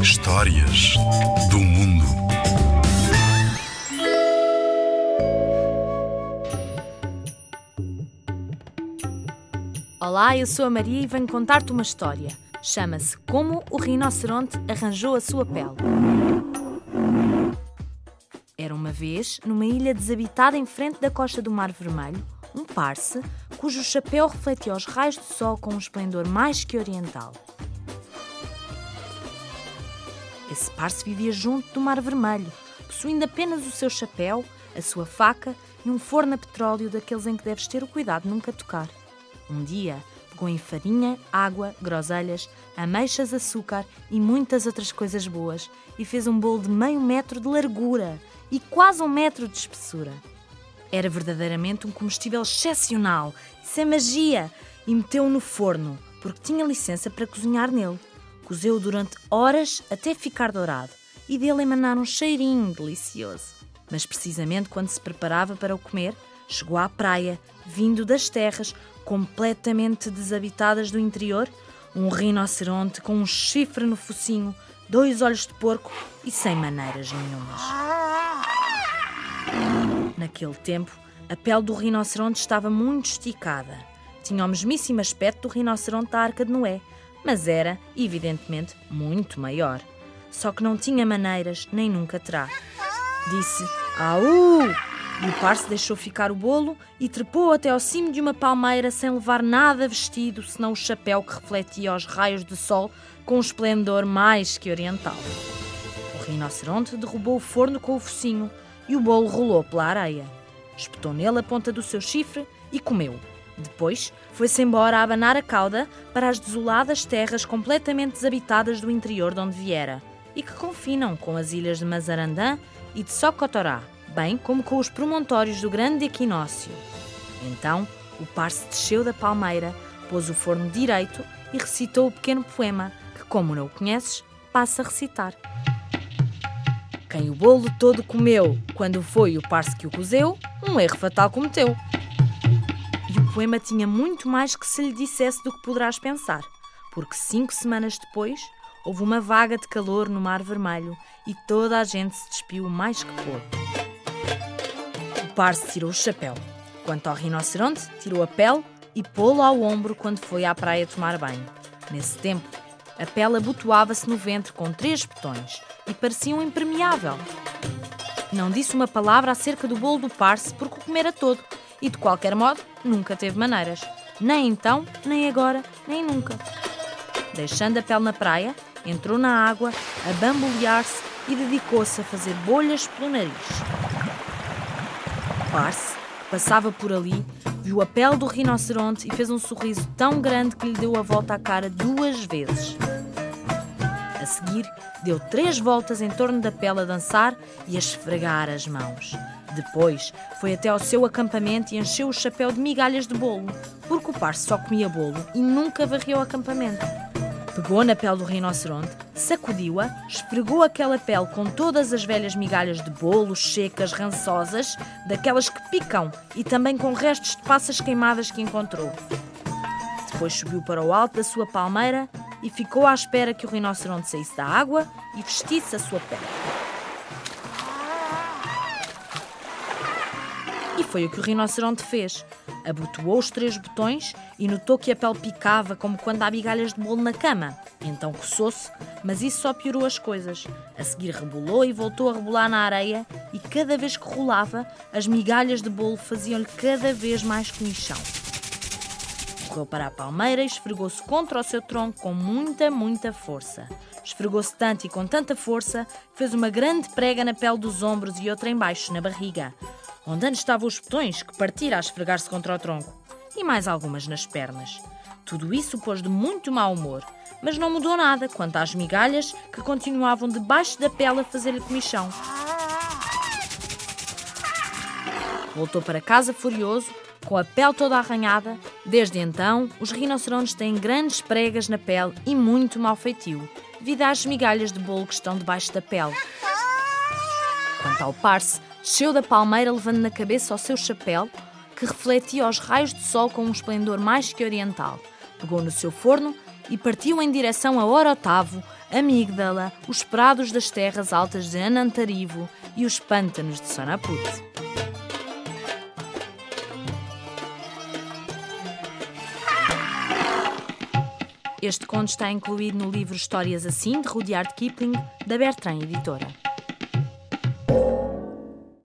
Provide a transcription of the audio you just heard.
Histórias do mundo. Olá, eu sou a Maria e venho contar-te uma história. Chama-se Como o rinoceronte arranjou a sua pele. Era uma vez, numa ilha desabitada em frente da costa do Mar Vermelho, um parse cujo chapéu refletia os raios do sol com um esplendor mais que oriental. Esse parse vivia junto do Mar Vermelho, possuindo apenas o seu chapéu, a sua faca e um forno a petróleo daqueles em que deves ter o cuidado de nunca tocar. Um dia, pegou em farinha, água, groselhas, ameixas, açúcar e muitas outras coisas boas e fez um bolo de meio metro de largura e quase um metro de espessura. Era verdadeiramente um comestível excepcional, sem magia, e meteu-o no forno, porque tinha licença para cozinhar nele. Cozeu durante horas até ficar dourado e dele emanar um cheirinho delicioso. Mas precisamente quando se preparava para o comer, chegou à praia, vindo das terras completamente desabitadas do interior, um rinoceronte com um chifre no focinho, dois olhos de porco e sem maneiras nenhumas. Naquele tempo, a pele do rinoceronte estava muito esticada. Tinha o mesmíssimo aspecto do rinoceronte da Arca de Noé, mas era, evidentemente, muito maior. Só que não tinha maneiras, nem nunca terá. Disse Au! E o parse deixou ficar o bolo e trepou até ao cimo de uma palmeira sem levar nada vestido, senão o chapéu que refletia os raios de sol com um esplendor mais que oriental. O rinoceronte derrubou o forno com o focinho e o bolo rolou pela areia. Espetou nele a ponta do seu chifre e comeu. Depois foi-se embora a abanar a cauda para as desoladas terras completamente desabitadas do interior de onde viera e que confinam com as ilhas de Mazarandã e de Socotorá, bem como com os promontórios do Grande Equinócio. Então o parse desceu da palmeira, pôs o forno direito e recitou o pequeno poema que, como não o conheces, passa a recitar. Quem o bolo todo comeu, quando foi o parse que o cozeu, um erro fatal cometeu. Poema tinha muito mais que se lhe dissesse do que poderás pensar, porque cinco semanas depois houve uma vaga de calor no Mar Vermelho e toda a gente se despiu mais que pouco. O parse tirou o chapéu. Quanto ao rinoceronte, tirou a pele e pô-lo ao ombro quando foi à praia tomar banho. Nesse tempo, a pele abotoava-se no ventre com três botões e parecia um impermeável. Não disse uma palavra acerca do bolo do parse porque o comera todo e, de qualquer modo, nunca teve maneiras. Nem então, nem agora, nem nunca. Deixando a pele na praia, entrou na água a bambolear-se e dedicou-se a fazer bolhas pelo nariz. O parse, que passava por ali, viu a pele do rinoceronte e fez um sorriso tão grande que lhe deu a volta à cara duas vezes. A seguir, deu três voltas em torno da pele a dançar e a esfregar as mãos. Depois, foi até ao seu acampamento e encheu o chapéu de migalhas de bolo, porque o parse só comia bolo e nunca varreu o acampamento. Pegou na pele do rinoceronte, sacudiu-a, esfregou aquela pele com todas as velhas migalhas de bolo, secas, rançosas, daquelas que picam, e também com restos de passas queimadas que encontrou. Depois subiu para o alto da sua palmeira e ficou à espera que o rinoceronte saísse da água e vestisse a sua pele. E foi o que o rinoceronte fez. Abotoou os três botões e notou que a pele picava como quando há migalhas de bolo na cama. Então coçou-se, mas isso só piorou as coisas. A seguir rebolou e voltou a rebolar na areia e cada vez que rolava, as migalhas de bolo faziam-lhe cada vez mais comichão. Correu para a palmeira e esfregou-se contra o seu tronco com muita, muita força. Esfregou-se tanto e com tanta força que fez uma grande prega na pele dos ombros e outra embaixo, na barriga, onde antes estavam os botões que partira a esfregar-se contra o tronco, e mais algumas nas pernas. Tudo isso pôs de muito mau humor, mas não mudou nada quanto às migalhas que continuavam debaixo da pele a fazer-lhe comichão. Voltou para casa furioso, com a pele toda arranhada. Desde então, os rinocerontes têm grandes pregas na pele e muito mau feitio, devido às migalhas de bolo que estão debaixo da pele. Quanto ao parse, desceu da palmeira levando na cabeça o seu chapéu, que refletia os raios de sol com um esplendor mais que oriental. Pegou no seu forno e partiu em direção a Orotavo, Amígdala, os prados das terras altas de Anantarivo e os pântanos de Sonaput. Este conto está incluído no livro Histórias Assim, de Rudyard Kipling, da Bertrand Editora.